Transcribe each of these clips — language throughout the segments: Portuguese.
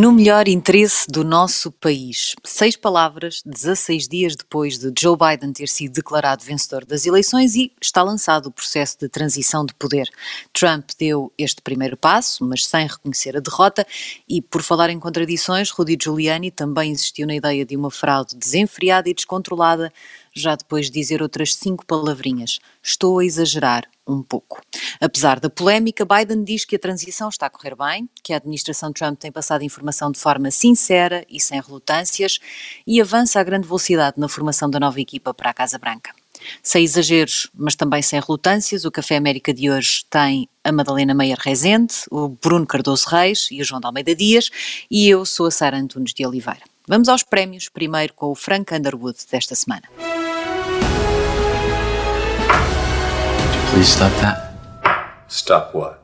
No melhor interesse do nosso país. Seis palavras, 16 dias depois de Joe Biden ter sido declarado vencedor das eleições e está lançado o processo de transição de poder. Trump deu este primeiro passo, mas sem reconhecer a derrota, e por falar em contradições, Rudy Giuliani também insistiu na ideia de uma fraude desenfreada e descontrolada já depois de dizer outras cinco palavrinhas. Estou a exagerar um pouco. Apesar da polémica, Biden diz que a transição está a correr bem, que a administração Trump tem passado informação de forma sincera e sem relutâncias e avança a grande velocidade na formação da nova equipa para a Casa Branca. Sem exageros, mas também sem relutâncias, o Café América de hoje tem a Madalena Meyer Rezende, o Bruno Cardoso Reis e o João de Almeida Dias e eu sou a Sara Antunes de Oliveira. Vamos aos prémios, primeiro com o Frank Underwood desta semana. Please stop that. Stop what?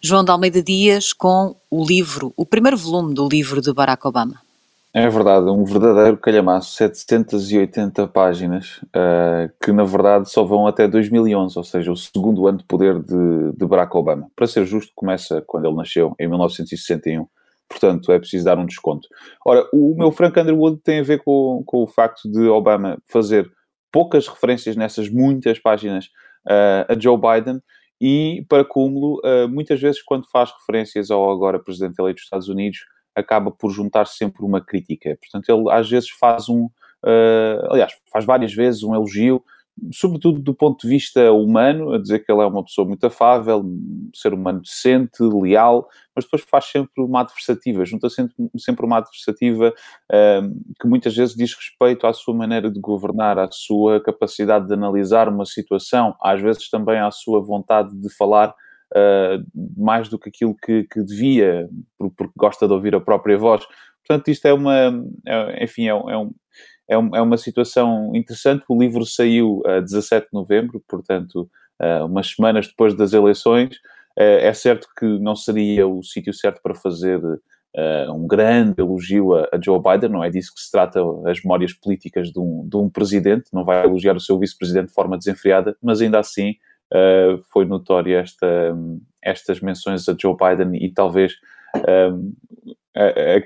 João de Almeida Dias com o livro, o primeiro volume do livro de Barack Obama. É verdade, um verdadeiro calhamaço, 780 páginas, uh, que na verdade só vão até 2011, ou seja, o segundo ano de poder de, de Barack Obama. Para ser justo, começa quando ele nasceu, em 1961 portanto é preciso dar um desconto. Ora, o meu Frank Underwood tem a ver com, com o facto de Obama fazer poucas referências nessas muitas páginas uh, a Joe Biden e, para cúmulo, uh, muitas vezes quando faz referências ao agora Presidente eleito dos Estados Unidos, acaba por juntar sempre uma crítica. Portanto, ele às vezes faz um, uh, aliás, faz várias vezes um elogio sobretudo do ponto de vista humano, a dizer que ele é uma pessoa muito afável, um ser humano decente, leal, mas depois faz sempre uma adversativa, junta sempre, sempre uma adversativa um, que muitas vezes diz respeito à sua maneira de governar, à sua capacidade de analisar uma situação, às vezes também à sua vontade de falar uh, mais do que aquilo que, que devia, porque gosta de ouvir a própria voz. Portanto, isto é uma, é, enfim, é, é um é, é uma situação interessante. O livro saiu a 17 de novembro, portanto, umas semanas depois das eleições. É certo que não seria o sítio certo para fazer um grande elogio a, Joe Biden, não é disso que se trata as memórias políticas de um, de um presidente, não vai elogiar o seu vice-presidente de forma desenfreada, mas ainda assim foi notória esta, estas menções a Joe Biden e talvez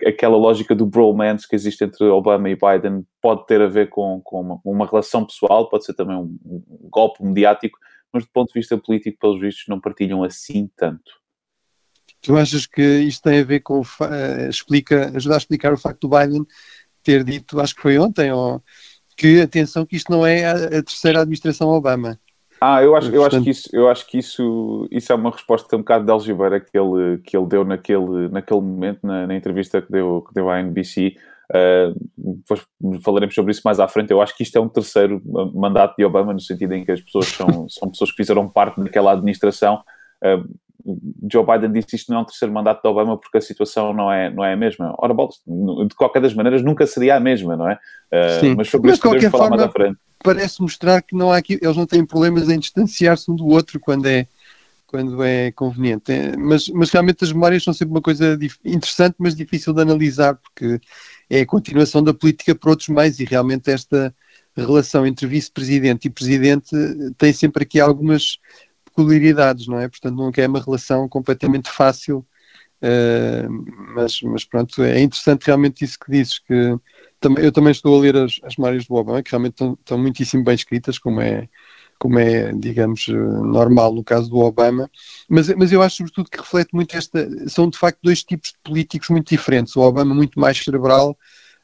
aquela lógica do bromance que existe entre Obama e Biden pode ter a ver com, com uma, uma, relação pessoal, pode ser também um, um, golpe mediático, mas do ponto de vista político, pelos vistos, não partilham assim tanto. Tu achas que isto tem a ver com, uh, explica, ajuda a explicar o facto do Biden ter dito, acho que foi ontem, ou, que atenção que isto não é a, a terceira administração Obama. Ah, eu acho, eu acho que, isso, eu acho que isso, isso é uma resposta um bocado de algibeira que ele, que ele deu naquele, naquele momento, na, na entrevista que deu, que deu à NBC. Uh, ah, depois falaremos sobre isso mais à frente. Eu acho que isto é um terceiro mandato de Obama, no sentido em que as pessoas são, são pessoas que fizeram parte daquela administração. Uh, Joe Biden disse isto não é um terceiro mandato de Obama porque a situação não é, não é a mesma. Ora, de qualquer das maneiras, nunca seria a mesma, não é? Uh, mas sobre isso podemos falar mais à frente parece mostrar que não há aqui, eles não têm problemas em distanciar-se um do outro quando é, quando é conveniente. É, mas, mas realmente as memórias são sempre uma coisa interessante, mas difícil de analisar, porque é a continuação da política por outros meios e realmente esta relação entre vice-presidente e presidente tem sempre aqui algumas peculiaridades, não é? Portanto, nunca é uma relação completamente fácil, mas, mas pronto, é interessante realmente isso que dizes, que também, eu também estou a ler as, as memórias do Obama, que realmente estão, estão muitíssimo bem escritas, como é, como é, digamos, eh, normal no caso do Obama, mas, mas eu acho sobretudo que reflete muito esta, são de facto dois tipos de políticos muito diferentes, o Obama muito mais cerebral,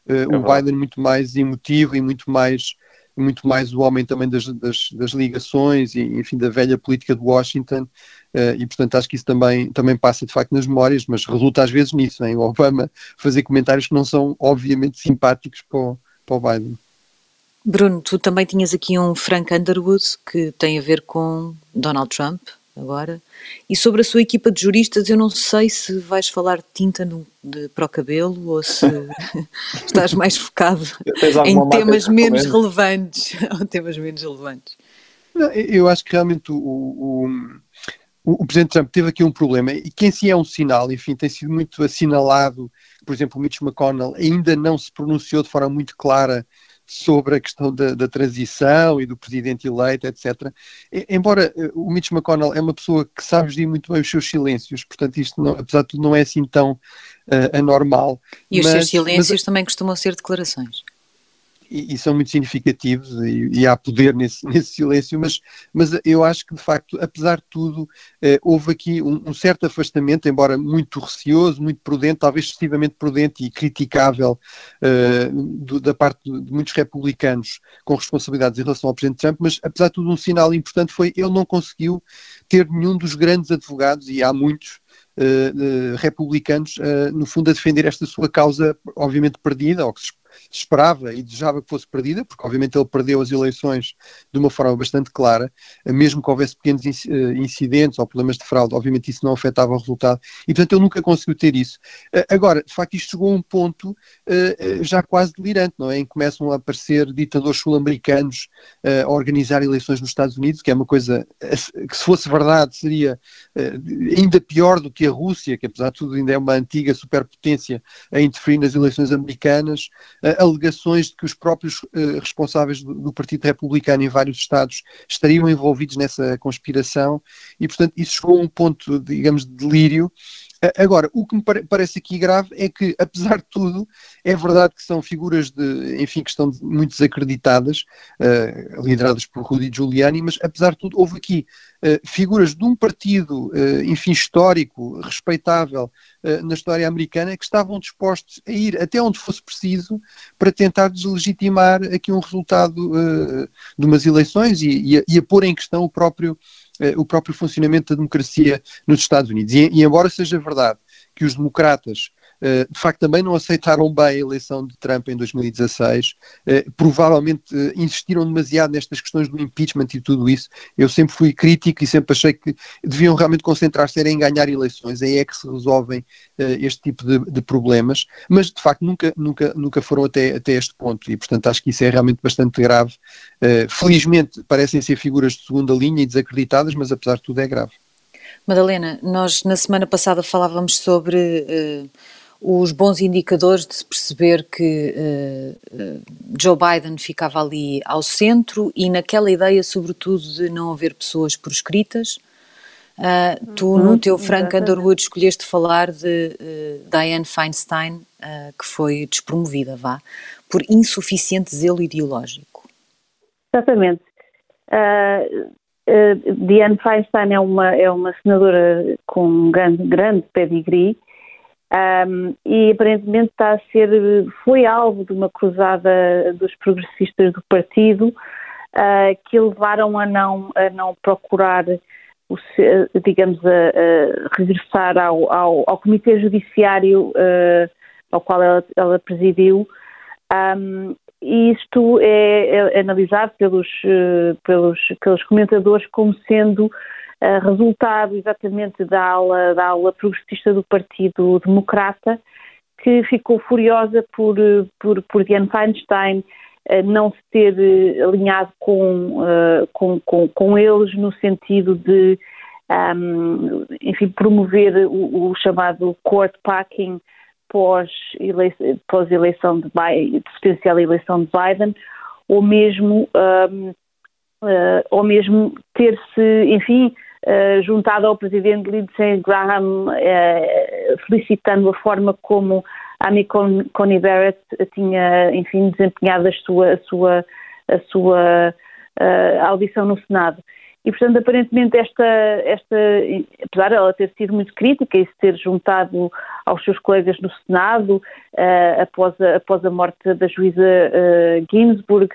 uh, é o Biden muito mais emotivo e muito mais muito mais o homem também das, das, das, ligações e, enfim, da velha política de Washington, uh, e portanto acho que isso também, também passa de facto nas memórias, mas resulta às vezes nisso, em o Obama fazer comentários que não são obviamente simpáticos para o, para o Biden. Bruno, tu também tinhas aqui um Frank Underwood que tem a ver com Donald Trump, agora. E sobre a sua equipa de juristas, eu não sei se vais falar tinta no, de, para o cabelo ou se estás mais focado em temas menos relevantes ou temas menos relevantes. Não, eu acho que realmente o, o, o, o, Presidente Trump teve aqui um problema e que em si é um sinal, enfim, tem sido muito assinalado, por exemplo, o Mitch McConnell ainda não se pronunciou de forma muito clara sobre a questão da, da, transição e do presidente eleito, etc. E, embora eh, o Mitch McConnell é uma pessoa que sabe gerir muito bem os seus silêncios, portanto isto, não, apesar de tudo, não é assim tão uh, anormal. E mas, os seus silêncios mas, também costumam ser declarações e, e, são muito significativos e, e, há poder nesse, nesse silêncio, mas, mas eu acho que de facto, apesar de tudo, eh, houve aqui um, um, certo afastamento, embora muito receoso, muito prudente, talvez excessivamente prudente e criticável eh, do, da parte de, muitos republicanos com responsabilidades em relação ao Presidente Trump, mas apesar de tudo um sinal importante foi ele não conseguiu ter nenhum dos grandes advogados, e há muitos, Uh, uh, republicanos, uh, no fundo, a defender esta sua causa, obviamente perdida, ou que se esperava e desejava que fosse perdida, porque obviamente ele perdeu as eleições de uma forma bastante clara, mesmo que houvesse pequenos eh, incidentes ou problemas de fraude, obviamente isso não afetava o resultado, e portanto ele nunca conseguiu ter isso. Eh, agora, de facto, isto chegou a um ponto eh, já quase delirante, não é? Em que começam a aparecer ditadores sul-americanos a organizar eleições nos Estados Unidos, que é uma coisa que se fosse verdade seria ainda pior do que a Rússia, que apesar de tudo ainda é uma antiga superpotência a interferir nas eleições americanas, alegações de que os próprios uh, responsáveis do, do, Partido Republicano em vários estados estariam envolvidos nessa conspiração e, portanto, isso chegou a um ponto, digamos, de delírio Agora, o que me parece aqui grave é que, apesar de tudo, é verdade que são figuras de, enfim, que estão muito desacreditadas, uh, lideradas por Rudy Giuliani, mas apesar de tudo, houve aqui uh, figuras de um partido, uh, enfim, histórico, respeitável na história americana, que estavam dispostos a ir até onde fosse preciso para tentar deslegitimar aqui um resultado de umas eleições e, e, a, e a pôr em questão o próprio o próprio funcionamento da democracia nos Estados Unidos. E, e embora seja verdade que os democratas eh, de facto também não aceitaram bem a eleição de Trump em 2016, eh, provavelmente eh, insistiram demasiado nestas questões do impeachment e tudo isso. Eu sempre fui crítico e sempre achei que deviam realmente concentrar-se em ganhar eleições, aí é que se resolvem este tipo de, de, problemas, mas de facto nunca, nunca, nunca foram até, até este ponto e portanto acho que isso é realmente bastante grave. Felizmente parecem ser figuras de segunda linha e desacreditadas, mas apesar de tudo é grave. Madalena, nós na semana passada falávamos sobre uh, os bons indicadores de se perceber que uh, Joe Biden ficava ali ao centro e naquela ideia, sobretudo, de não haver pessoas proscritas. Uh, tu, uhum, no teu Frank exatamente. Underwood, escolheste falar de Dianne Feinstein, que foi despromovida, vá, por insuficiente zelo ideológico. Exatamente. Uh, uh, Dianne Feinstein é uma, é uma senadora com um grande, grande pedigree um, e aparentemente está a ser, foi alvo de uma cruzada dos progressistas do partido uh, que levaram a não, a não procurar, o, digamos, a, a regressar ao, ao, ao, Comitê Judiciário uh, ao qual ela, ela presidiu. Um, e isto é, é analisado pelos, uh, pelos, pelos comentadores como sendo resultado exatamente da ala, da ala progressista do Partido Democrata, que ficou furiosa por, por, por Dianne Feinstein uh, não se ter uh, alinhado com, uh, com, com, com, eles no sentido de, um, enfim, promover o, o chamado court packing pós-eleição pós de, potencial eleição de Biden, ou mesmo, um, ou mesmo ter-se, enfim, eh, juntado ao presidente Lindsey Graham, uh, felicitando a forma como Amy Coney Barrett tinha, enfim, desempenhado a sua, a sua, a sua uh, audição no Senado. E, portanto, aparentemente, esta, esta, apesar ela ter sido muito crítica e se ter juntado aos seus colegas no Senado, uh, após, a, após a morte da juíza uh, Ginsburg,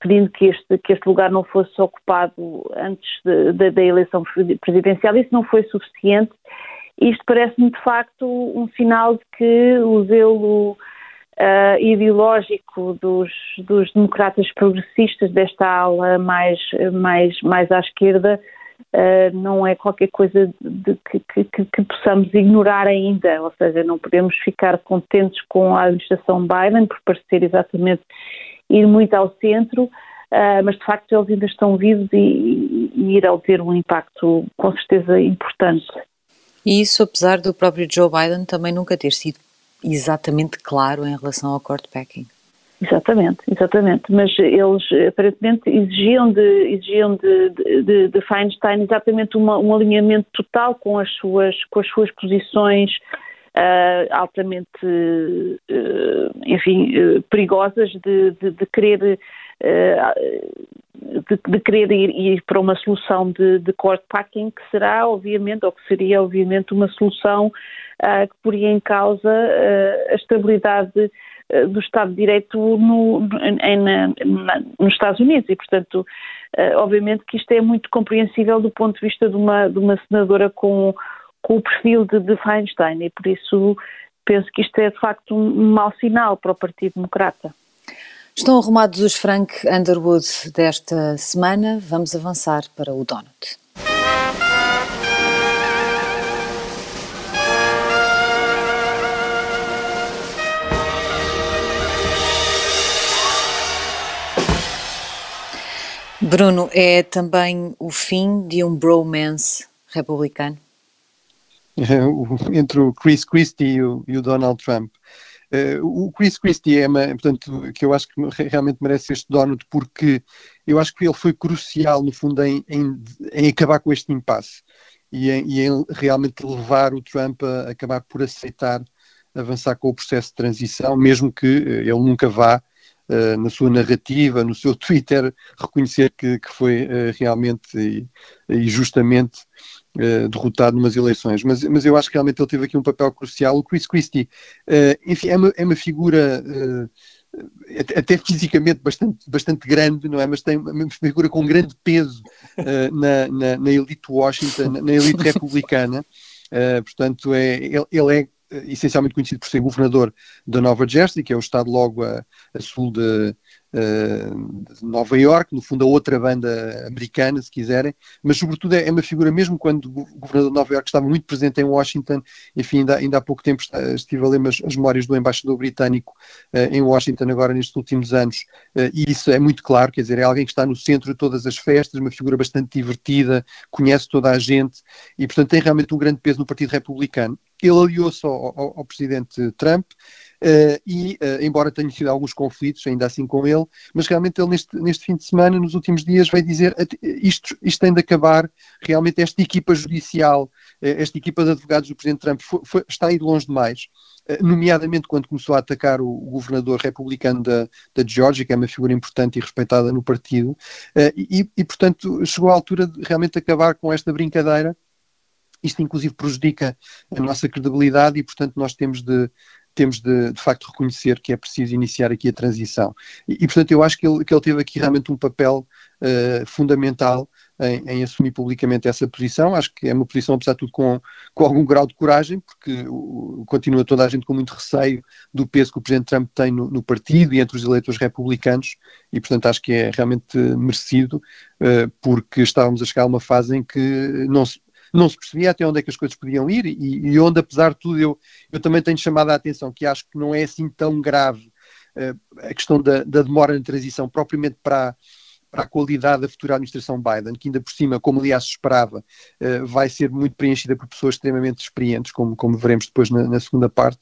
pedindo que este, que este lugar não fosse ocupado antes da eleição presidencial. Isso não foi suficiente. Isto parece-me, de facto, um sinal de que o zelo uh, ideológico dos, dos democratas progressistas, desta ala mais, mais, mais à esquerda, uh, não é qualquer coisa de que, que, que, possamos ignorar ainda. Ou seja, não podemos ficar contentes com a administração Biden por parecer exatamente ir muito ao centro, uh, mas de facto eles ainda estão vivos e, e irão ter um impacto com certeza importante. E isso apesar do próprio Joe Biden também nunca ter sido exatamente claro em relação ao court packing. Exatamente, exatamente. Mas eles aparentemente exigiam de, exigiam de, de, de Feinstein exatamente uma, um alinhamento total com as suas, com as suas posições uh, altamente, uh, enfim, uh, perigosas de, de, de querer de, de, querer ir, ir, para uma solução de, de packing que será, obviamente, ou que seria, obviamente, uma solução que poria em causa a estabilidade do Estado de Direito no, em, na, na, nos Estados Unidos. E, portanto, obviamente que isto é muito compreensível do ponto de vista de uma, de uma senadora com, com o perfil de, de Feinstein e, por isso, penso que isto é, de facto, um, mau sinal para o Partido Democrata. Estão arrumados os Frank Underwood desta semana. Vamos avançar para o Donut. Bruno, é também o fim de um bromance republicano? Entre o Chris Christie e o, e o Donald Trump. Uh, o Chris Christie é, uma, portanto, que eu acho que realmente merece este donut porque eu acho que ele foi crucial, no fundo, em, em, em acabar com este impasse e em, e em, realmente levar o Trump a acabar por aceitar avançar com o processo de transição, mesmo que uh, ele nunca vá uh, na sua narrativa, no seu Twitter, reconhecer que, que foi realmente e, e justamente uh, derrotado numas eleições, mas, mas eu acho que realmente ele teve aqui um papel crucial. O Chris Christie, uh, enfim, é uma, é uma figura uh, até fisicamente bastante, bastante grande, não é? Mas tem uma figura com grande peso na, na, na, elite Washington, na elite republicana. portanto, é, ele, ele é essencialmente conhecido por ser governador da Nova Jersey, que é o estado logo a, a sul de, de Nova York, no fundo a outra banda americana, se quiserem, mas sobretudo é, é uma figura, mesmo quando o governador de Nova York estava muito presente em Washington, enfim, ainda, ainda há pouco tempo estive a ler as, as memórias do embaixador britânico uh, em Washington agora nestes últimos anos, uh, e isso é muito claro, quer dizer, é alguém que está no centro de todas as festas, uma figura bastante divertida, conhece toda a gente, e portanto tem realmente um grande peso no Partido Republicano. Ele aliou-se ao, ao, ao presidente Trump, Uh, e, uh, embora tenha sido alguns conflitos, ainda assim com ele, mas realmente ele neste, neste fim de semana, nos últimos dias, veio dizer isto, isto tem de acabar, realmente esta equipa judicial, uh, esta equipa de advogados do Presidente Trump foi, foi, está a ir longe demais, nomeadamente quando começou a atacar o, o governador republicano da, da Geórgia, que é uma figura importante e respeitada no partido, e, e, portanto chegou à altura de realmente acabar com esta brincadeira, isto inclusive prejudica a nossa credibilidade e, portanto, nós temos de, temos de, de facto reconhecer que é preciso iniciar aqui a transição. E, e portanto, eu acho que ele, que ele teve aqui realmente um papel uh, fundamental em, em, assumir publicamente essa posição. Acho que é uma posição, apesar de tudo, com, com algum grau de coragem, porque continua toda a gente com muito receio do peso que o Presidente Trump tem no, no, partido e entre os eleitores republicanos, e portanto acho que é realmente merecido, uh, porque estávamos a chegar a uma fase em que não se não se percebia até onde é que as coisas podiam ir e, e onde, apesar de tudo, eu, eu também tenho chamado a atenção que acho que não é assim tão grave uh, a questão da, da, demora na transição, propriamente para, para a qualidade da futura administração Biden, que ainda por cima, como aliás se esperava, uh, vai ser muito preenchida por pessoas extremamente experientes, como, como veremos depois na, na segunda parte,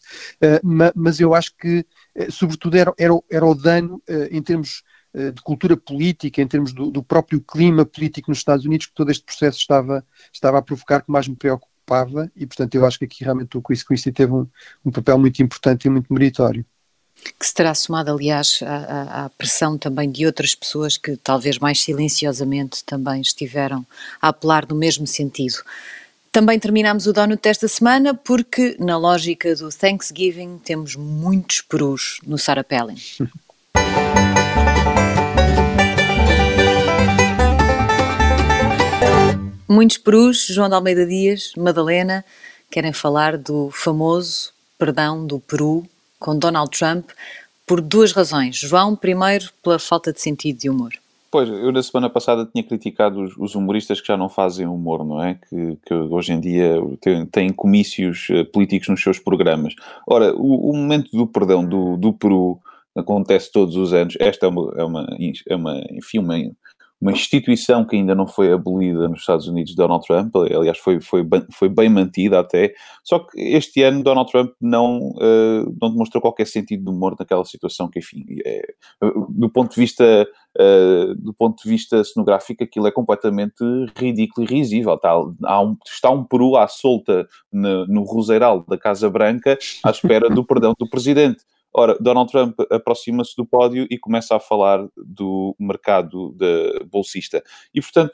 ma, mas eu acho que, sobretudo, era, era, era o dano em termos eh, de cultura política, em termos do, do, próprio clima político nos Estados Unidos, que todo este processo estava, estava a provocar, que mais me preocupava, e portanto eu acho que aqui realmente o Chris Christie teve um, um papel muito importante e muito meritório que se terá somado, aliás, à, à, pressão também de outras pessoas que talvez mais silenciosamente também estiveram a apelar no mesmo sentido. Também terminamos o Donut desta semana porque, na lógica do Thanksgiving, temos muitos perus no Sarapelli. Muitos perus, João de Almeida Dias, Madalena, querem falar do famoso perdão do Peru com Donald Trump por duas razões. João, primeiro, pela falta de sentido de humor. Pois, eu na semana passada tinha criticado os, os humoristas que já não fazem humor, não é? Que, que hoje em dia têm, têm, comícios eh, políticos nos seus programas. Ora, o, o momento do perdão do, do Peru acontece todos os anos. Esta é uma, é uma, é uma enfim, uma, uma instituição que ainda não foi abolida nos Estados Unidos Donald Trump, aliás, foi, foi, foi bem mantida até, só que este ano Donald Trump não, uh, não demonstrou qualquer sentido de humor naquela situação, que enfim, é, do ponto de vista uh, do ponto de vista cenográfico, aquilo é completamente ridículo e risível. Está, um, está um peru à solta no, no roseiral da Casa Branca à espera do perdão do presidente. Ora, Donald Trump aproxima-se do pódio e começa a falar do mercado de bolsista. E, portanto,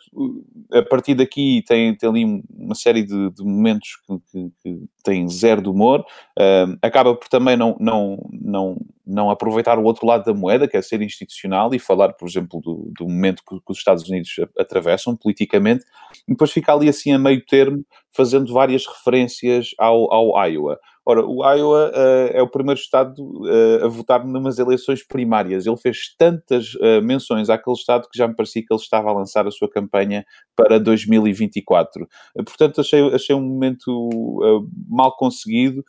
a partir daqui tem, tem ali uma série de, de momentos que, que, que têm zero de humor. Uh, acaba por também não, não, não, não aproveitar o outro lado da moeda, que é ser institucional, e falar, por exemplo, do, do momento que, que os Estados Unidos atravessam politicamente. E depois fica ali assim a meio termo, fazendo várias referências ao, ao Iowa. Ora, o Iowa uh, é o primeiro estado uh, a votar numas eleições primárias. Ele fez tantas uh, menções àquele estado que já me parecia que ele estava a lançar a sua campanha para 2024. portanto, achei, achei um momento mal conseguido,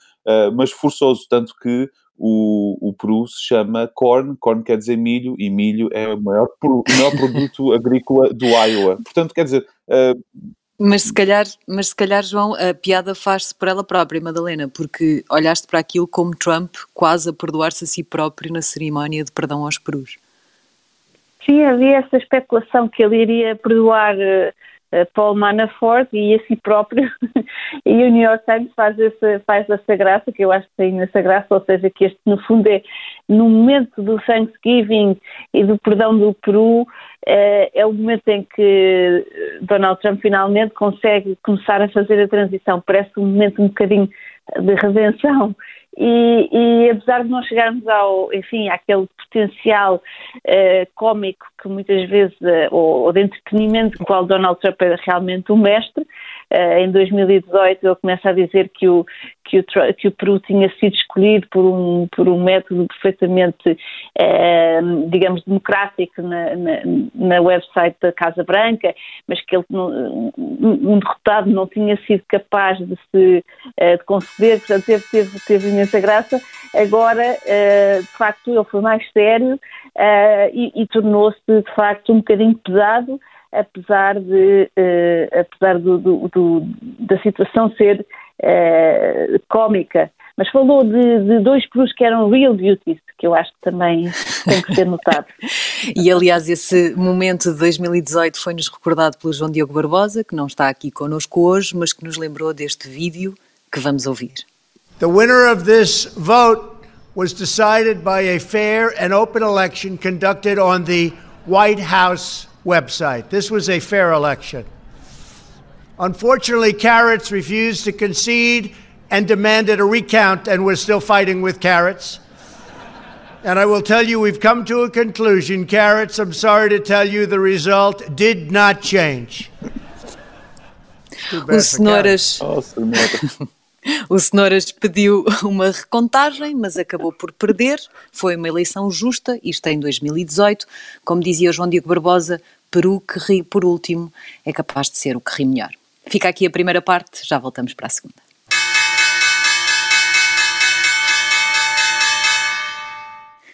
mas forçoso, tanto que o, o Peru se chama corn, corn quer dizer milho, e milho é o maior, o maior produto agrícola do Iowa. Portanto, quer dizer, mas se calhar, mas se calhar, João, a piada faz-se por ela própria, Madalena, porque olhaste para aquilo como Trump quase a perdoar-se a si próprio na cerimónia de perdão aos perus. Sim, havia essa especulação que ele iria perdoar uh, Paul Manafort e a si próprio. E o New York Times faz essa, faz essa graça, que eu acho que tem essa graça, ou seja, que este, no fundo, é no momento do Thanksgiving e do perdão do Peru, é, é o momento em que Donald Trump finalmente consegue começar a fazer a transição. Parece um momento um bocadinho de redenção e, e, apesar de não chegarmos ao, enfim, àquele potencial uh, cómico que muitas vezes, uh, ou, ou, de entretenimento, qual Donald Trump é realmente o mestre, uh, em 2018 ele começa a dizer que o, que o, que o Peru tinha sido escolhido por um, por um método perfeitamente, digamos, democrático na, na, na, website da Casa Branca, mas que ele, um derrotado não tinha sido capaz de se de conceder, portanto teve, teve, teve imensa graça. Agora, uh, de facto, ele foi mais sério uh, e, e tornou-se, de facto, um bocadinho pesado, apesar, de, uh, apesar do, do, do, da situação ser cómica. Mas falou de, de dois perus que eram real beauties, que eu acho que também tem que ser notado. e aliás, esse momento de 2018 foi-nos recordado pelo João Diogo Barbosa, que não está aqui connosco hoje, mas que nos lembrou deste vídeo que vamos ouvir. The winner of this vote was decided by a fair and open election conducted on the White House website. This was a fair election. Unfortunately, Carrots refused to concede and demanded a recount, and we're still fighting with Carrots. And I will tell you, we've come to a conclusion. Carrots, I'm sorry to tell you, the result did not change. O Cenouras. O Cenouras pediu uma recontagem, mas acabou por perder. Foi uma eleição justa, isto em 2018. Como dizia João Diogo Barbosa, Peru que ri por último é capaz de ser o que ri melhor. Fica aqui a primeira parte, já voltamos para a segunda.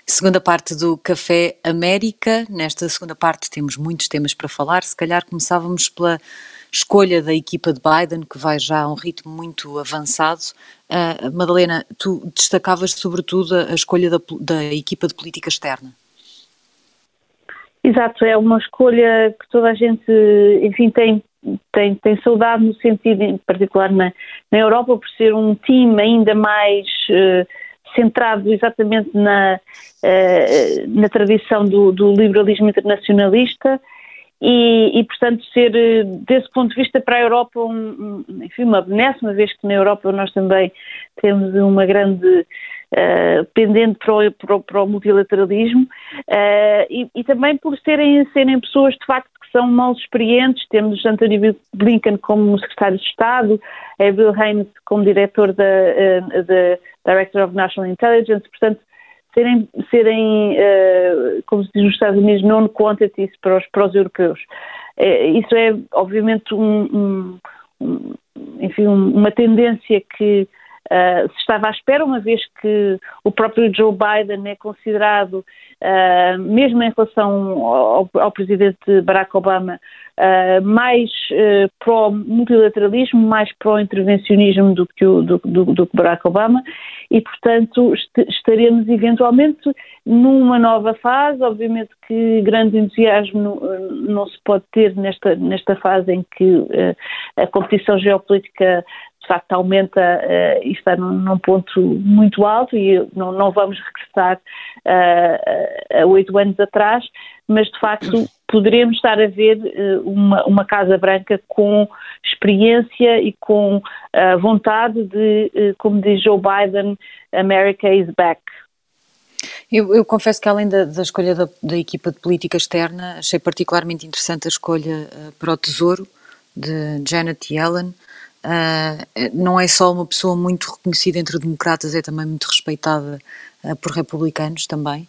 Segunda parte do Café América. Nesta segunda parte temos muitos temas para falar. Se calhar começávamos pela escolha da equipa de Biden, que vai já a um ritmo muito avançado. Uh, Madalena, tu destacavas sobretudo a escolha da, da equipa de política externa. Exato, é uma escolha que toda a gente, enfim, tem, tem, tem saudade no sentido, em particular na, na Europa, por ser um time ainda mais uh, centrado exatamente na, uh, na tradição do, do liberalismo internacionalista e, e, portanto, ser, eh, desse ponto de vista, para a Europa, um, um, enfim, uma benesse, uma vez que na Europa nós também temos uma grande uh, pendente para o, para o, para o multilateralismo uh, e, e, também por serem, serem pessoas, de facto, que são mal experientes. Temos Anthony Blinken como secretário de Estado, Bill Haynes como diretor da, uh, da Director of National Intelligence, portanto, serem, serem uh, como se diz nos Estados Unidos, non-quantities para os, para os europeus. Uh, isso é, obviamente, um, um, enfim, uma tendência que uh, se estava à espera, uma vez que o próprio Joe Biden é considerado, uh, mesmo em relação ao, ao presidente Barack Obama, uh, mais pró-multilateralismo, mais pró-intervencionismo do, do, do, do que Barack Obama e, portanto, est estaremos eventualmente numa nova fase. Obviamente que grande entusiasmo não, não se pode ter nesta, nesta fase em que a competição geopolítica de facto aumenta uh, e está num, num, ponto muito alto e não, não vamos regressar uh, a oito anos atrás, mas de facto poderemos estar a ver uh, uma, uma Casa Branca com experiência e com uh, vontade de, uh, como diz Joe Biden, America is back. Eu, eu confesso que além da, da escolha da, da, equipa de política externa, achei particularmente interessante a escolha para o Tesouro de Janet Yellen. Não é só uma pessoa muito reconhecida entre democratas, é também muito respeitada por republicanos também.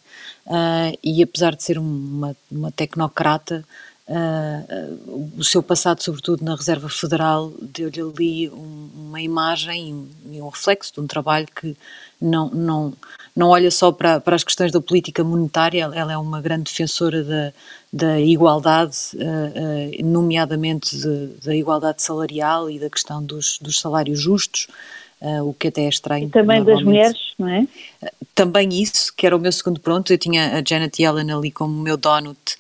Uh, e apesar de ser uma, uma tecnocrata, uh, o seu passado, sobretudo na Reserva Federal, deu-lhe ali um, uma imagem e um reflexo de um trabalho que não, não, não olha só para, para as questões da política monetária, ela é uma grande defensora da, da igualdade, uh, nomeadamente de, da igualdade salarial e da questão dos, dos salários justos. Uh, o que até é estranho. E também das mulheres, não é? também isso, que era o meu segundo pronto. Eu tinha a Janet Yellen ali como meu donut,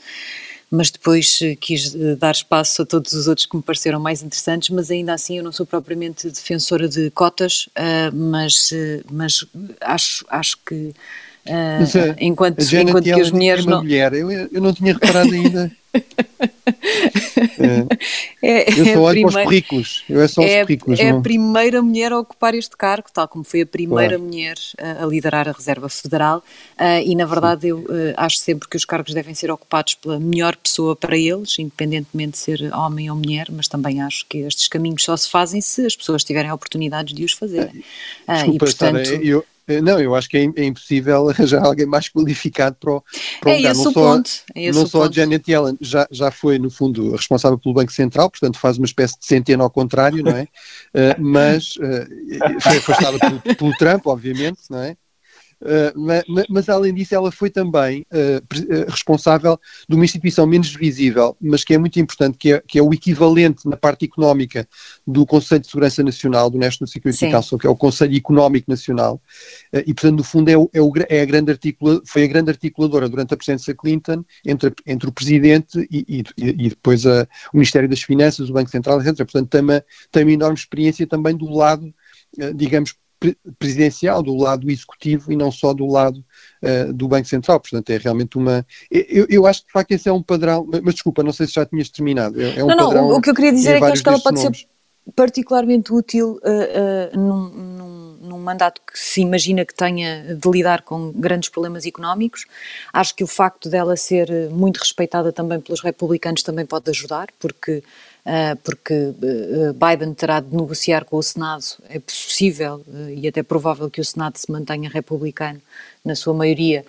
mas depois eh, quis eh, dar espaço a todos os outros que me pareceram mais interessantes, mas ainda assim eu não sou propriamente defensora de cotas, mas, mas acho, acho que Uh, enquanto, enquanto que as mulheres não. Mulher. Eu, eu não tinha reparado ainda. é, eu só olho primeira, para os currículos. Eu é só é, os currículos. É não. a primeira mulher a ocupar este cargo, tal como foi a primeira claro. mulher a, a, liderar a Reserva Federal. Uh, e na verdade Sim. eu uh, acho sempre que os cargos devem ser ocupados pela melhor pessoa para eles, independentemente de ser homem ou mulher, mas também acho que estes caminhos só se fazem se as pessoas tiverem oportunidades de os fazerem. Desculpa, e, portanto, Sara, eu, não, eu acho que é, é, impossível arranjar alguém mais qualificado para o, para é lugar. Esse não o só, ponto. É não só ponto. a Janet Yellen já, já foi, no fundo, responsável pelo Banco Central, portanto faz uma espécie de centena ao contrário, não é? uh, mas uh, foi afastada pelo, pelo Trump, obviamente, não é? Uh, mas, além disso, ela foi também uh, responsável de uma instituição menos visível, mas que é muito importante, que é, que é, o equivalente na parte económica do Conselho de Segurança Nacional, do National Security Sim. Council, que é o Conselho Económico Nacional, uh, e portanto, no fundo, é, o, é, o, é a grande articula, foi a grande articuladora durante a presidência Clinton entre, entre o Presidente e, e, e depois a, o Ministério das Finanças, o Banco Central, etc. Portanto, tem uma, tem uma enorme experiência também do lado, digamos, presidencial, do lado executivo e não só do lado uh, do Banco Central. Portanto, é realmente uma. Eu, eu, acho que de facto esse é um padrão. Mas desculpa, não sei se já tinhas terminado. É, é um não, não, o que eu queria dizer é que acho que ela pode nomes. ser particularmente útil uh, uh, num, num, num, mandato que se imagina que tenha de lidar com grandes problemas económicos. Acho que o facto dela ser muito respeitada também pelos republicanos também pode ajudar, porque porque ah, ah, Biden terá de negociar com o Senado, é possível e até provável que o Senado se mantenha republicano na sua maioria.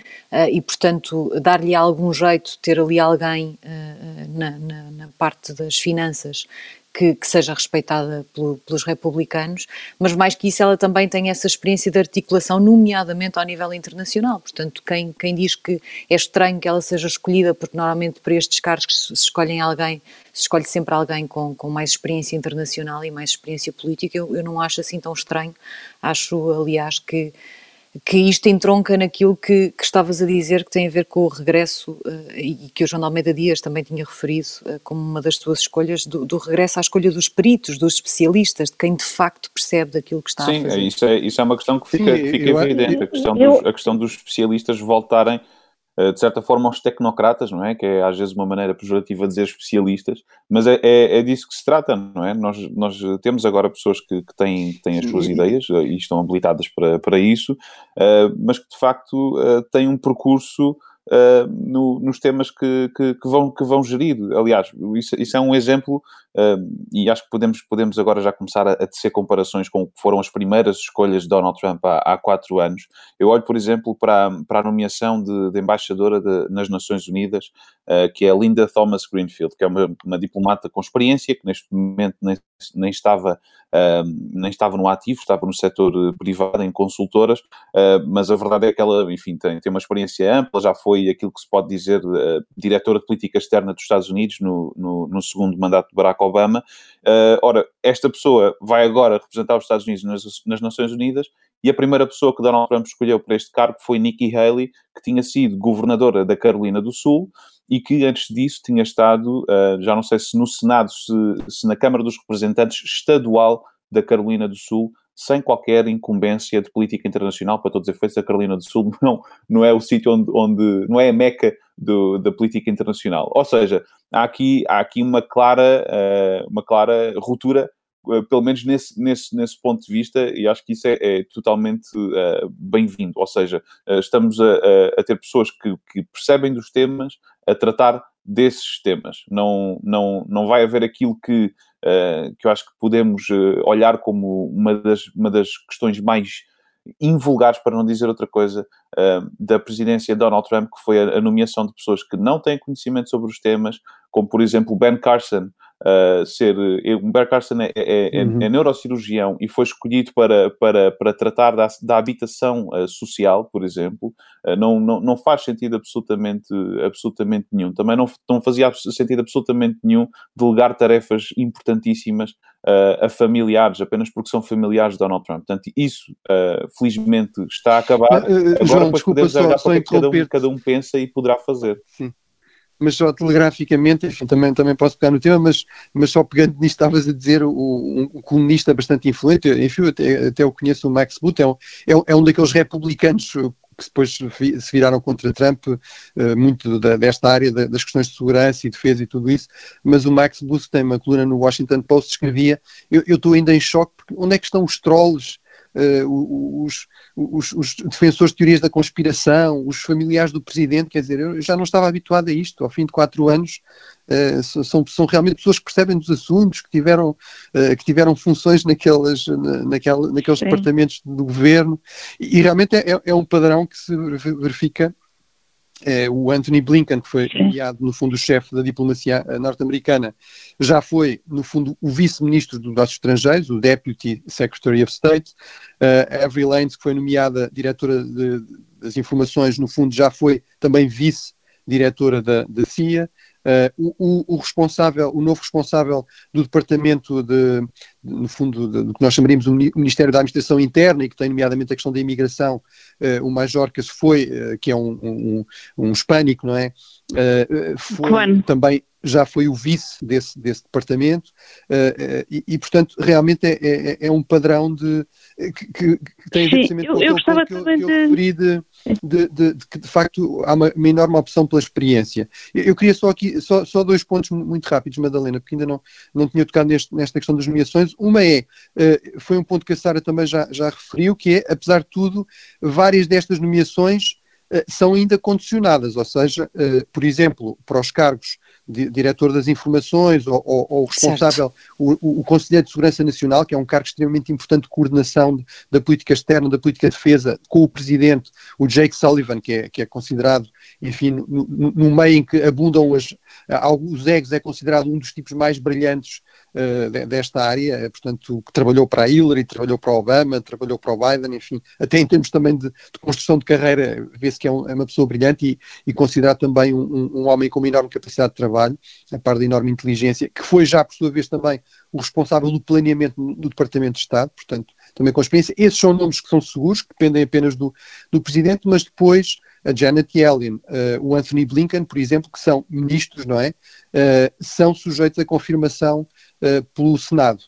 E, portanto, dar-lhe algum jeito, ter ali alguém na, na, na parte das finanças que, que seja respeitada pelo, pelos republicanos, mas mais que isso, ela também tem essa experiência de articulação, nomeadamente ao nível internacional. Portanto, quem, quem diz que é estranho que ela seja escolhida, porque normalmente para estes cargos se escolhem alguém, se escolhe sempre alguém com, com mais experiência internacional e mais experiência política, eu, eu não acho assim tão estranho. Acho, aliás, que que isto entronca naquilo que, que, estavas a dizer, que tem a ver com o regresso, uh, e que o João de Almeida Dias também tinha referido uh, como uma das suas escolhas, do, do, regresso à escolha dos peritos, dos especialistas, de quem de facto percebe daquilo que está Sim, a fazer. Sim, isso é, isso é uma questão que fica, Sim, fica evidente, a questão, dos, a questão dos especialistas voltarem de certa forma, aos tecnocratas, não é? Que é às vezes uma maneira pejorativa de dizer especialistas, mas é, é, é disso que se trata, não é? Nós, nós temos agora pessoas que, que, têm, que têm as suas ideias eh, e estão habilitadas para, para isso, uh, mas que de facto têm um percurso uh, no, nos temas que, que, que, vão, que vão gerir. Aliás, isso, isso é um exemplo, uh, e acho que podemos, podemos agora já começar a, a tecer comparações com o que foram as primeiras escolhas de Donald Trump há, há quatro anos. Eu olho, por exemplo, para, para a nomeação de, de embaixadora de, nas Nações Unidas, uh, que é Linda Thomas Greenfield, que é uma, uma diplomata com experiência, que neste momento nem, nem estava nem estava no ativo, estava no setor privado, em consultoras, mas a verdade é que ela, enfim, tem, tem uma experiência ampla, já foi aquilo que se pode dizer uh, diretora de política externa dos Estados Unidos no, no, no segundo mandato de Barack Obama. ora, esta pessoa vai agora representar os Estados Unidos nas, nas Nações Unidas e a primeira pessoa que Donald Trump escolheu para este cargo foi Nikki Haley, que tinha sido governadora da Carolina do Sul e que antes disso tinha estado, uh, já não sei se no Senado, se, se, na Câmara dos Representantes estadual da Carolina do Sul, sem qualquer incumbência de política internacional, para todos os efeitos, a Carolina do Sul não, não é o sítio onde, onde, não é a meca do, da política internacional. Ou seja, há aqui, há aqui uma clara, uh, uma clara ruptura eh, pelo menos nesse, nesse, nesse ponto de vista, e acho que isso é, é totalmente uh, bem-vindo. Ou seja, uh, estamos a, a, a, ter pessoas que, que, percebem dos temas a tratar desses temas. Não, não, não vai haver aquilo que, uh, que eu acho que podemos olhar como uma das, uma das questões mais invulgares, para não dizer outra coisa, da presidência de Donald Trump, que foi a, a nomeação de pessoas que não têm conhecimento sobre os temas, como por exemplo Ben Carson, uh, ser. O Bear Carson é, é, é, uhum. é, neurocirurgião e foi escolhido para, para, para tratar da, da habitação uh, social, por exemplo. Uh, não, não, não faz sentido absolutamente, absolutamente nenhum. Também não, não fazia sentido absolutamente nenhum delegar tarefas importantíssimas a familiares, apenas porque são familiares de Donald Trump. Portanto, isso, felizmente, está a acabar. Agora, João, depois podemos olhar para o que cada um, cada um pensa e poderá fazer. Sim mas só telegraficamente, enfim, também, também posso pegar no tema, mas, mas só pegando nisto, estavas a dizer, o, um, um comunista bastante influente, enfim, até, até eu conheço o Max Boot, é um, é, um é daqueles republicanos que depois se viraram contra Trump, uh, muito desta área da, das questões de segurança e defesa e tudo isso, mas o Max Booth tem uma coluna no Washington Post, escrevia, eu estou ainda em choque, porque onde é que estão os trolls uh, os, os, os, defensores de teorias da conspiração, os familiares do presidente, quer dizer, eu já não estava habituado a isto, ao fim de quatro anos, uh, são, são realmente pessoas que percebem dos assuntos, que tiveram, uh, que tiveram funções naquelas, na, naquela, naqueles Sim. departamentos do governo, e, e realmente é, é, é um padrão que se verifica é, o Anthony Blinken, que foi nomeado, no fundo, o chefe da diplomacia eh, norte-americana, já foi, no fundo, o vice-ministro dos negócios estrangeiros, o Deputy Secretary of State. Uh, Avril Lanes, que foi nomeada diretora de, das informações, no fundo, já foi também vice-diretora da, da CIA. Uh, o, o, responsável, o novo responsável do departamento de, de no fundo, do que nós chamaríamos o Ministério da Administração Interna e que tem nomeadamente a questão da imigração, uh, o Major que foi, uh, que é um, um, um hispânico, não é? foi também já foi o vice desse, desse departamento uh, uh, e, e, portanto, realmente é, é, é um padrão de, que, que, que tem Sim, eu, eu gostava que, também eu, que eu referi de, de, de, de, que, de facto, há uma, uma, enorme opção pela experiência. Eu, eu, queria só aqui, só, só dois pontos muito rápidos, Madalena, porque ainda não, não tinha tocado neste, nesta questão das nomeações. Uma é, uh, foi um ponto que a Sara também já, já referiu, que é, apesar de tudo, várias destas nomeações são ainda condicionadas, ou seja, por exemplo, para os cargos diretor das informações ou, ou, ou responsável, o, o, Conselheiro de Segurança Nacional, que é um cargo extremamente importante de coordenação de, da política externa, da política de defesa, com o Presidente, o Jake Sullivan, que é, que é considerado, enfim, no, no, meio em que abundam as, os egos, é considerado um dos tipos mais brilhantes uh, desta área, portanto, que trabalhou para a Hillary, trabalhou para Obama, trabalhou para o Biden, enfim, até em termos também de, de construção de carreira, vê-se que é, um, é, uma pessoa brilhante e, e considerado também um, um homem com uma enorme capacidade de trabalho a par da enorme inteligência, que foi já, por sua vez, também o responsável do planeamento do Departamento de Estado, portanto, também com experiência. Esses são nomes que são seguros, que dependem apenas do, do Presidente, mas depois a Janet Yellen, uh, o Anthony Blinken, por exemplo, que são ministros, não é? Uh, são sujeitos a confirmação pelo Senado.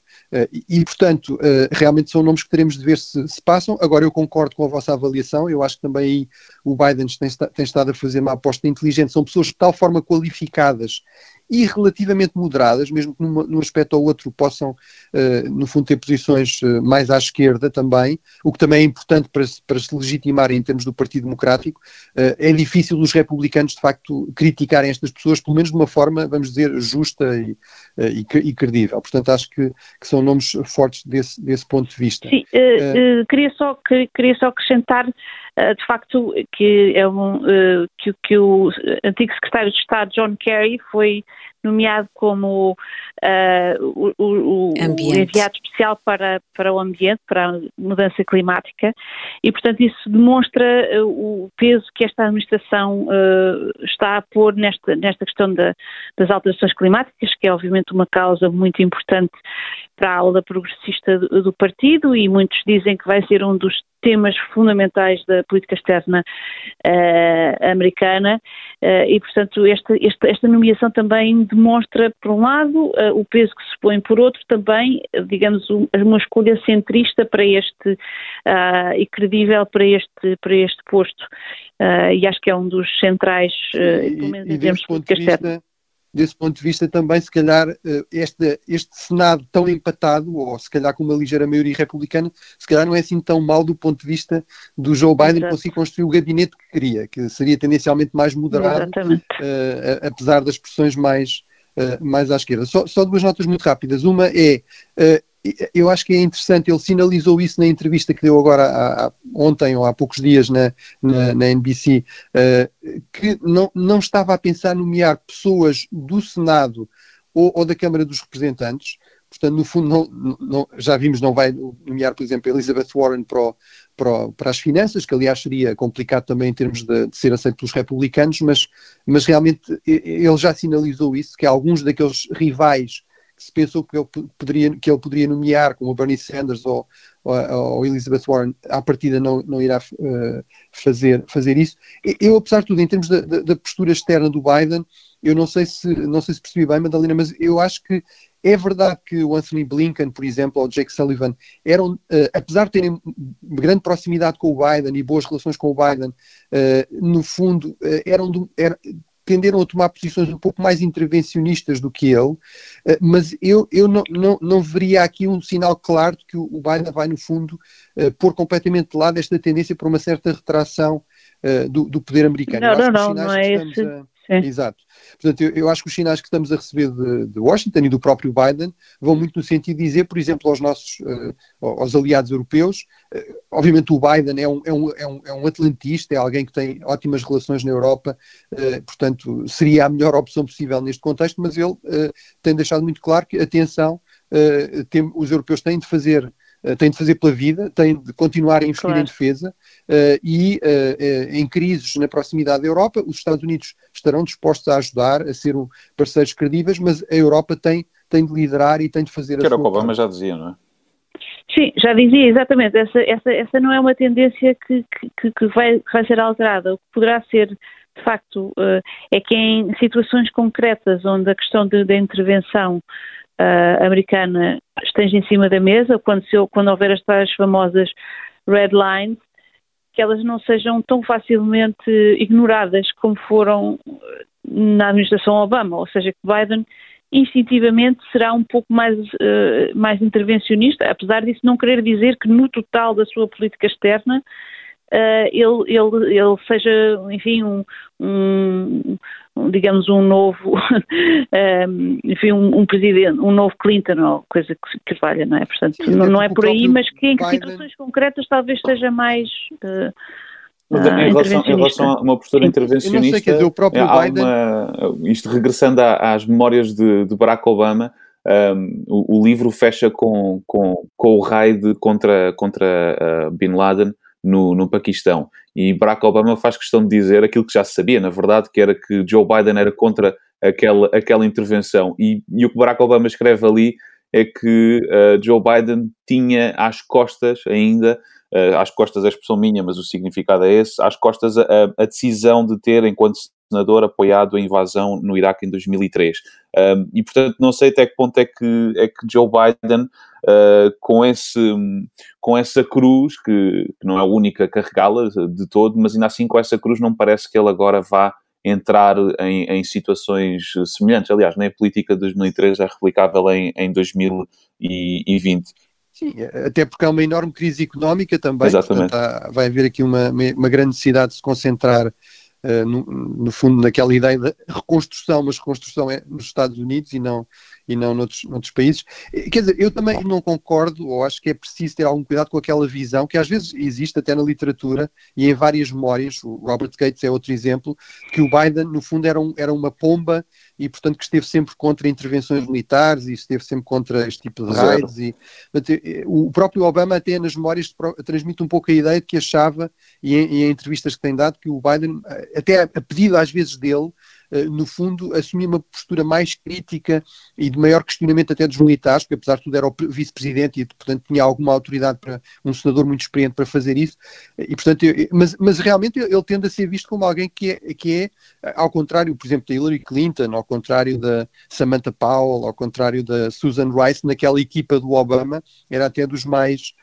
E, e, portanto, realmente são nomes que teremos de ver se, se, passam. Agora, eu concordo com a vossa avaliação. Eu acho que também aí o Biden tem, tem estado a fazer uma aposta inteligente. São pessoas de tal forma qualificadas e relativamente moderadas, mesmo que numa, num aspecto ou outro possam, uh, no fundo, ter posições uh, mais à esquerda também, o que também é importante para, para se legitimar em termos do Partido Democrático. Uh, é difícil os republicanos, de facto, criticarem estas pessoas, pelo menos de uma forma, vamos dizer, justa e, e, e credível. Portanto, acho que, que, são nomes fortes desse, desse ponto de vista. Sim, queria, só, queria só acrescentar de facto que é um, que, que o antigo secretário de Estado John Kerry foi nomeado como uh, o, o, o, enviado especial para, para o ambiente, para a mudança climática, e portanto isso demonstra uh, o peso que esta administração uh, está a pôr nesta, nesta questão da, das alterações climáticas, que é obviamente uma causa muito importante para a aula progressista do, do partido, e muitos dizem que vai ser um dos temas fundamentais da política externa americana, e portanto esta, esta, esta nomeação também demonstra, por um lado, uh, o peso que se põe, por outro, também, digamos, um, uma escolha centrista para este uh, e credível para este, para este posto. Uh, e acho que é um dos centrais, pelo menos em termos de política externa desse ponto de vista também, se calhar, este, este Senado tão empatado, ou se calhar com uma ligeira maioria republicana, se calhar não é assim tão mal do ponto de vista do Joe Biden Exato. conseguir construir o gabinete que queria, que seria tendencialmente mais moderado, uh, apesar das pressões mais, uh, mais à esquerda. Só, só, duas notas muito rápidas. Uma é, uh, eu acho que é interessante, ele sinalizou isso na entrevista que deu agora há, há, ontem ou há poucos dias na, na, na NBC, uh, que não, não estava a pensar nomear pessoas do Senado ou, ou da Câmara dos Representantes, Portanto, no fundo, não, não, já vimos, não vai nomear, por exemplo, Elizabeth Warren para, o, para, para, as finanças, que aliás seria complicado também em termos de, de, ser aceito pelos republicanos, mas, mas realmente ele já sinalizou isso, que alguns daqueles rivais se pensou que ele poderia, que ele poderia nomear, como Bernie Sanders ou, ou, ou Elizabeth Warren, à partida não, não irá uh, fazer, fazer isso. Eu, apesar de tudo, em termos da, da, postura externa do Biden, eu não sei se não sei se percebi bem, Madalena, mas eu acho que é verdade que o Anthony Blinken, por exemplo, ou Jake Sullivan, eram, uh, apesar de terem grande proximidade com o Biden e boas relações com o Biden, uh, no fundo, eram, era, tenderam a tomar posições um pouco mais intervencionistas do que ele, mas eu, eu não, não, não veria aqui um sinal claro de que o Biden vai, no fundo, pôr completamente de lado esta tendência para uma certa retração do, do poder americano. Não, não, não, não é esse. A Sim. Exato. Portanto, eu, eu, acho que os sinais que estamos a receber de, de, Washington e do próprio Biden vão muito no sentido de dizer, por exemplo, aos nossos uh, aos aliados europeus, uh, obviamente o Biden é um, é, um, é, um, é um atlantista, é alguém que tem ótimas relações na Europa, uh, portanto, seria a melhor opção possível neste contexto, mas ele tem deixado muito claro que, atenção, tem, os europeus têm de fazer tem de fazer pela vida, tem de continuar a investir claro. em defesa uh, e uh, em crises na proximidade da Europa, os Estados Unidos estarão dispostos a ajudar, a ser um parceiros credíveis, mas a Europa tem, tem de liderar e tem de fazer que a sua... Que era o que Obama já dizia, não é? Sim, já dizia, exatamente. Essa, essa, essa não é uma tendência que, que, que vai, vai ser alterada. O que poderá ser, de facto, é que em situações concretas onde a questão da intervenção uh, americana esteja em cima da mesa, quando, se, quando houver as tais famosas red lines, que elas não sejam tão facilmente ignoradas como foram na administração Obama, ou seja, que Biden instintivamente será um pouco mais, uh, mais intervencionista, apesar disso não querer dizer que no total da sua política externa uh, ele, ele, ele seja, enfim, um, um, digamos, um novo, um, enfim, um, um, presidente, um novo Clinton ou coisa que, que valha, não é? Portanto, Sim, não, não é por aí, mas que em Biden... situações concretas talvez seja mais. Uh, mas, em, relação, em, relação, a uma postura intervencionista, sei, dizer, o próprio Biden... Uma, isto regressando às memórias de, de Barack Obama, um, o, o, livro fecha com, com, com o raid contra, contra uh, Bin Laden, no, no Paquistão. E Barack Obama faz questão de dizer aquilo que já se sabia, na verdade, que era que Joe Biden era contra aquela, aquela intervenção. E, e o que Barack Obama escreve ali é que uh, Joe Biden tinha às costas ainda, uh, às costas é a expressão minha, mas o significado é esse, às costas a, a decisão de ter, enquanto senador, apoiado a invasão no Iraque em 2003. Um, e, portanto, não sei até que ponto é que, é que Joe Biden uh, com, esse, com essa cruz, que, que não é a única a carregá-la de todo, mas ainda assim com essa cruz não parece que ele agora vá entrar em, em, situações semelhantes. Aliás, nem a política de 2003 é replicável em, em 2020. Sim, até porque há uma enorme crise económica também. Exatamente. Portanto, há, vai haver aqui uma, uma grande necessidade de se concentrar no, no, fundo, naquela ideia de reconstrução, mas reconstrução é nos Estados Unidos e não, e não noutros, noutros países. Quer dizer, eu também não concordo, ou acho que é preciso ter algum cuidado com aquela visão que às vezes existe até na literatura e em várias memórias, o Robert Gates é outro exemplo, que o Biden, no fundo, era, um, era uma pomba e, portanto, que esteve sempre contra intervenções militares e esteve sempre contra este tipo de raids. E, o próprio Obama, até nas memórias, transmite um pouco a ideia de que achava, e em, e em entrevistas que tem dado, que o Biden, até a pedido às vezes dele, eh, no fundo, assumia uma postura mais crítica e de maior questionamento até dos militares, porque apesar de tudo era o vice-presidente e, portanto, tinha alguma autoridade para um senador muito experiente para fazer isso. E, portanto, eu, mas, mas realmente ele tende a ser visto como alguém que é, que é, ao contrário, por exemplo, da Hillary Clinton, ao contrário da Samantha Powell, ao contrário da Susan Rice, naquela equipa do Obama, era até dos mais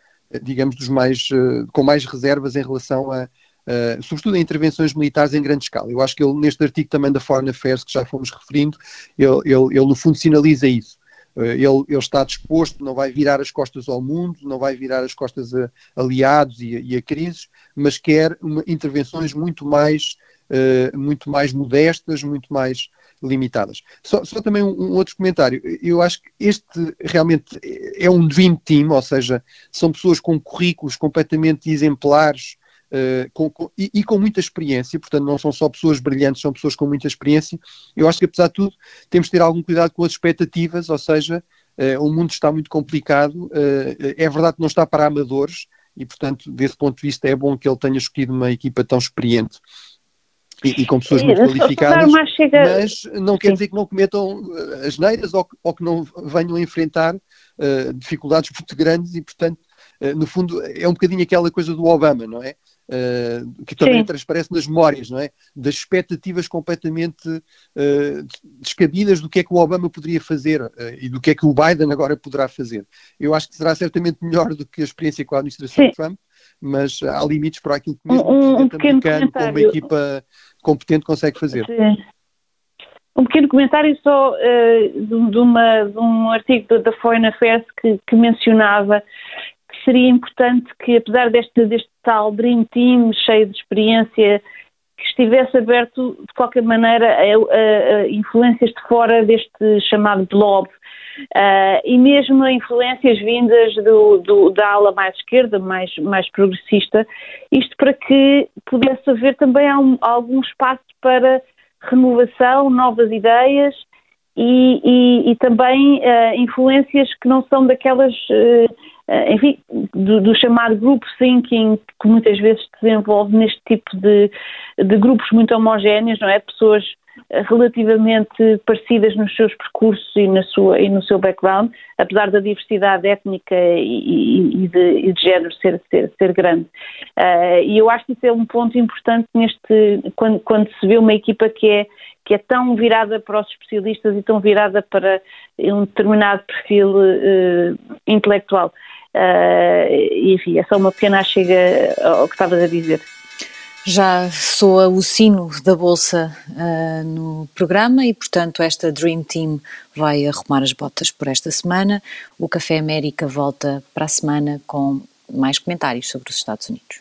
digamos, dos mais, com mais reservas em relação a, uh, sobretudo em intervenções militares em grande escala. Eu acho que ele, neste artigo também da Foreign Affairs, que já fomos referindo, ele, ele, ele no fundo sinaliza isso. Uh, ele, ele, está disposto, não vai virar as costas ao mundo, não vai virar as costas a aliados e, e a crises, mas quer uma, intervenções muito mais, uh, muito mais modestas, muito mais limitadas. Só, só também um, um, outro comentário. Eu acho que este realmente é um dream team, ou seja, são pessoas com currículos completamente exemplares Uh, com, com, e, e, com muita experiência, portanto, não são só pessoas brilhantes, são pessoas com muita experiência. Eu acho que, apesar de tudo, temos de ter algum cuidado com as expectativas, ou seja, uh, o mundo está muito complicado. Uh, é verdade que não está para amadores, e, portanto, desse ponto de vista, é bom que ele tenha escolhido uma equipa tão experiente. E, e com pessoas muito qualificadas, mas não quer dizer que não cometam as neiras ou, ou, que não venham a enfrentar dificuldades muito grandes e, portanto, no fundo, é um bocadinho aquela coisa do Obama, não é? Uh, que também Sim. transparece nas memórias, não é? Das expectativas completamente uh, descabidas do que é que o Obama poderia fazer uh, e do que é que o Biden agora poderá fazer. Eu acho que será certamente melhor do que a experiência com a administração Sim. Trump, mas há limites para aquilo que mesmo um, um americano com uma equipa competente consegue fazer. Sim. Um pequeno comentário só uh, de, de, uma, de, um artigo da Foreign Affairs que, que mencionava seria importante que, apesar deste, deste tal Dream Team cheio de experiência, que estivesse aberto, de qualquer maneira, a, a, influências de fora deste chamado blob. Uh, e mesmo a influências vindas do, do, da ala mais esquerda, mais, mais progressista, isto para que pudesse haver também algum espaço para renovação, novas ideias e, e, e também uh, influências que não são daquelas uh, enfim, do, do, chamado group thinking que muitas vezes se desenvolve neste tipo de, de grupos muito homogéneos, não é? Pessoas relativamente parecidas nos seus percursos e, na sua, e no seu background, apesar da diversidade étnica e, e, de, e de, género ser, ser, ser grande. Uh, e eu acho que isso é um ponto importante neste, quando, quando se vê uma equipa que é, que é tão virada para os especialistas e tão virada para um determinado perfil uh, intelectual. Uh, enfim, é só uma pequena chega ao que estavas a dizer. Já soa o sino da Bolsa uh, no programa e, portanto, esta Dream Team vai arrumar as botas por esta semana. O Café América volta para a semana com mais comentários sobre os Estados Unidos.